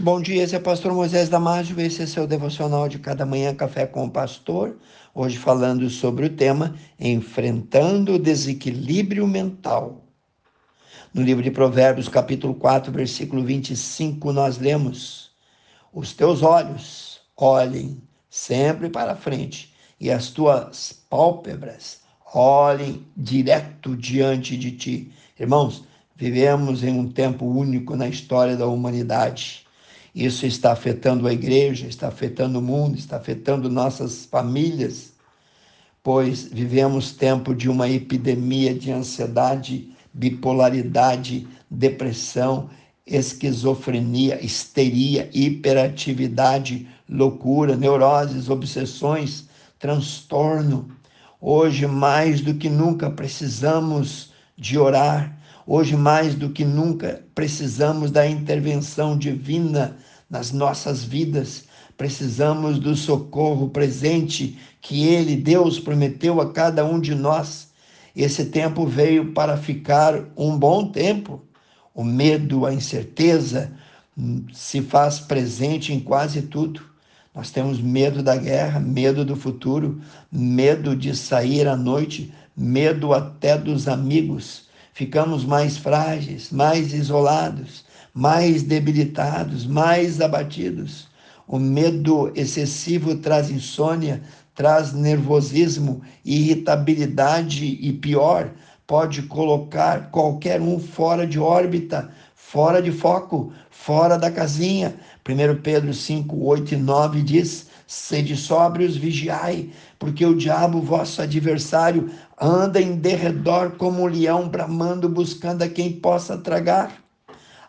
Bom dia, esse é o pastor Moisés Damásio, esse é seu devocional de cada manhã, Café com o Pastor. Hoje falando sobre o tema Enfrentando o Desequilíbrio Mental. No livro de Provérbios, capítulo 4, versículo 25, nós lemos: Os teus olhos olhem sempre para frente e as tuas pálpebras olhem direto diante de ti. Irmãos, vivemos em um tempo único na história da humanidade isso está afetando a igreja, está afetando o mundo, está afetando nossas famílias, pois vivemos tempo de uma epidemia de ansiedade, bipolaridade, depressão, esquizofrenia, histeria, hiperatividade, loucura, neuroses, obsessões, transtorno. Hoje, mais do que nunca, precisamos de orar. Hoje, mais do que nunca, precisamos da intervenção divina nas nossas vidas. Precisamos do socorro presente que Ele, Deus, prometeu a cada um de nós. Esse tempo veio para ficar um bom tempo. O medo, a incerteza hum, se faz presente em quase tudo. Nós temos medo da guerra, medo do futuro, medo de sair à noite, medo até dos amigos. Ficamos mais frágeis, mais isolados, mais debilitados, mais abatidos. O medo excessivo traz insônia, traz nervosismo, irritabilidade e pior, pode colocar qualquer um fora de órbita, fora de foco, fora da casinha. 1 Pedro 5, 8 e 9 diz: Sede sóbrios, vigiai, porque o diabo, vosso adversário, anda em derredor como um leão bramando, buscando a quem possa tragar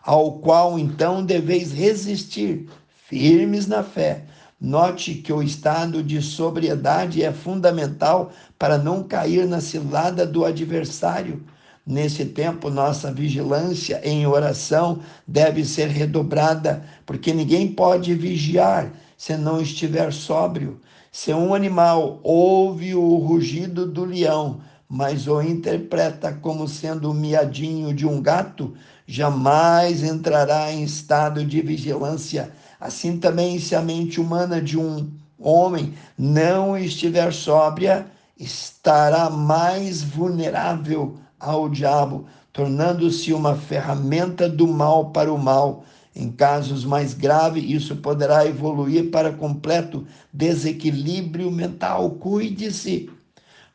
ao qual então deveis resistir, firmes na fé. Note que o estado de sobriedade é fundamental para não cair na cilada do adversário. Nesse tempo, nossa vigilância em oração deve ser redobrada, porque ninguém pode vigiar se não estiver sóbrio. Se um animal ouve o rugido do leão, mas o interpreta como sendo o miadinho de um gato, jamais entrará em estado de vigilância. Assim também, se a mente humana de um homem não estiver sóbria, estará mais vulnerável ao diabo, tornando-se uma ferramenta do mal para o mal. Em casos mais graves, isso poderá evoluir para completo desequilíbrio mental. Cuide-se.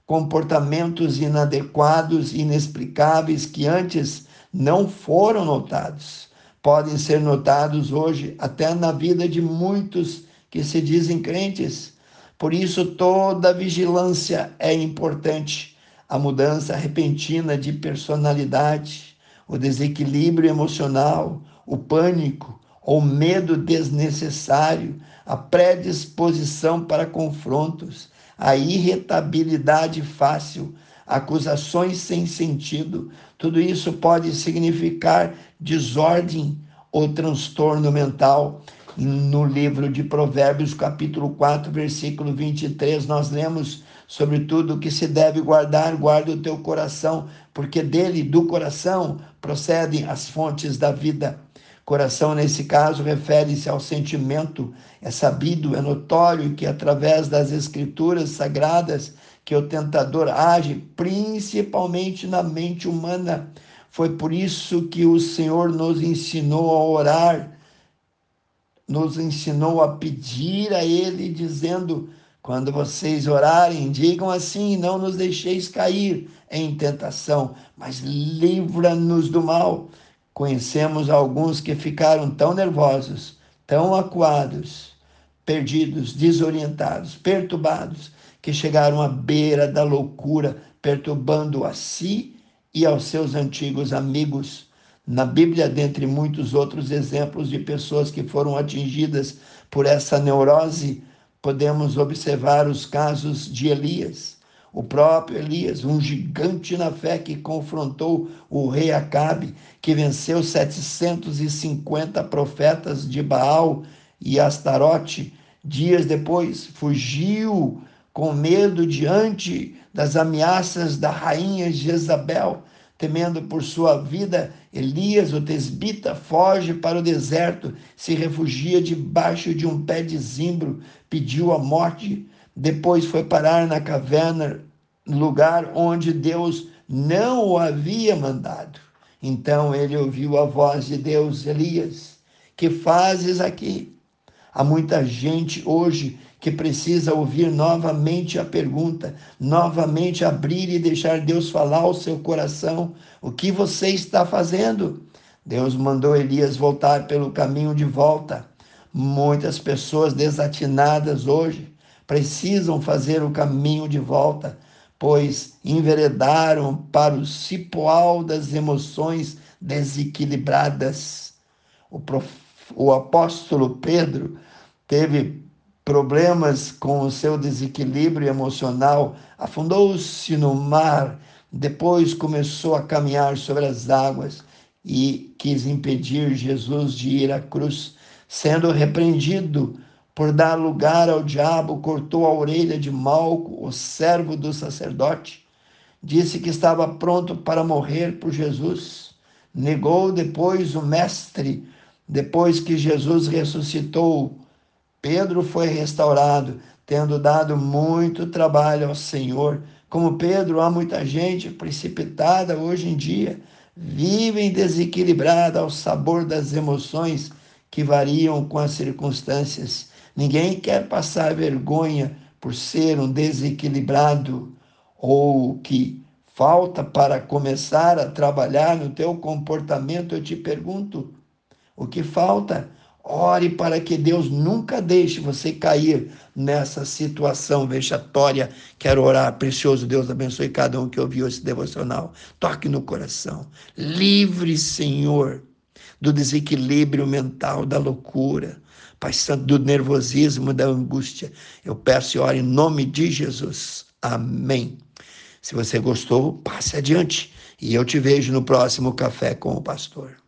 Comportamentos inadequados, inexplicáveis que antes não foram notados. Podem ser notados hoje até na vida de muitos que se dizem crentes. Por isso, toda vigilância é importante. A mudança repentina de personalidade, o desequilíbrio emocional, o pânico, o medo desnecessário, a predisposição para confrontos, a irritabilidade fácil, acusações sem sentido, tudo isso pode significar desordem ou transtorno mental. No livro de Provérbios, capítulo 4, versículo 23, nós lemos sobre tudo que se deve guardar, guarda o teu coração, porque dele, do coração, procedem as fontes da vida. Coração, nesse caso, refere-se ao sentimento. É sabido, é notório que através das escrituras sagradas que o tentador age principalmente na mente humana. Foi por isso que o Senhor nos ensinou a orar, nos ensinou a pedir a Ele, dizendo: quando vocês orarem, digam assim: não nos deixeis cair em tentação, mas livra-nos do mal. Conhecemos alguns que ficaram tão nervosos, tão acuados, perdidos, desorientados, perturbados, que chegaram à beira da loucura, perturbando a si e aos seus antigos amigos. Na Bíblia, dentre muitos outros exemplos de pessoas que foram atingidas por essa neurose, podemos observar os casos de Elias o próprio Elias, um gigante na fé que confrontou o rei Acabe, que venceu 750 profetas de Baal e Astarote. Dias depois, fugiu com medo diante das ameaças da rainha Jezabel. Temendo por sua vida, Elias, o tesbita, foge para o deserto, se refugia debaixo de um pé de zimbro, pediu a morte, depois foi parar na caverna, lugar onde Deus não o havia mandado. Então ele ouviu a voz de Deus, Elias, que fazes aqui? Há muita gente hoje que precisa ouvir novamente a pergunta, novamente abrir e deixar Deus falar ao seu coração: o que você está fazendo? Deus mandou Elias voltar pelo caminho de volta. Muitas pessoas desatinadas hoje precisam fazer o caminho de volta, pois enveredaram para o cipoal das emoções desequilibradas. O, prof... o apóstolo Pedro teve problemas com o seu desequilíbrio emocional, afundou-se no mar, depois começou a caminhar sobre as águas e quis impedir Jesus de ir à cruz, sendo repreendido por dar lugar ao diabo, cortou a orelha de Malco, o servo do sacerdote, disse que estava pronto para morrer por Jesus, negou depois o mestre, depois que Jesus ressuscitou, Pedro foi restaurado, tendo dado muito trabalho ao Senhor. Como Pedro, há muita gente precipitada hoje em dia, vivem desequilibrada ao sabor das emoções que variam com as circunstâncias. Ninguém quer passar vergonha por ser um desequilibrado ou que falta para começar a trabalhar no teu comportamento. Eu te pergunto, o que falta? Ore para que Deus nunca deixe você cair nessa situação vexatória. Quero orar, precioso Deus, abençoe cada um que ouviu esse devocional. Toque no coração. Livre, Senhor, do desequilíbrio mental, da loucura, Pai Santo, do nervosismo, da angústia. Eu peço e oro em nome de Jesus. Amém. Se você gostou, passe adiante. E eu te vejo no próximo Café com o Pastor.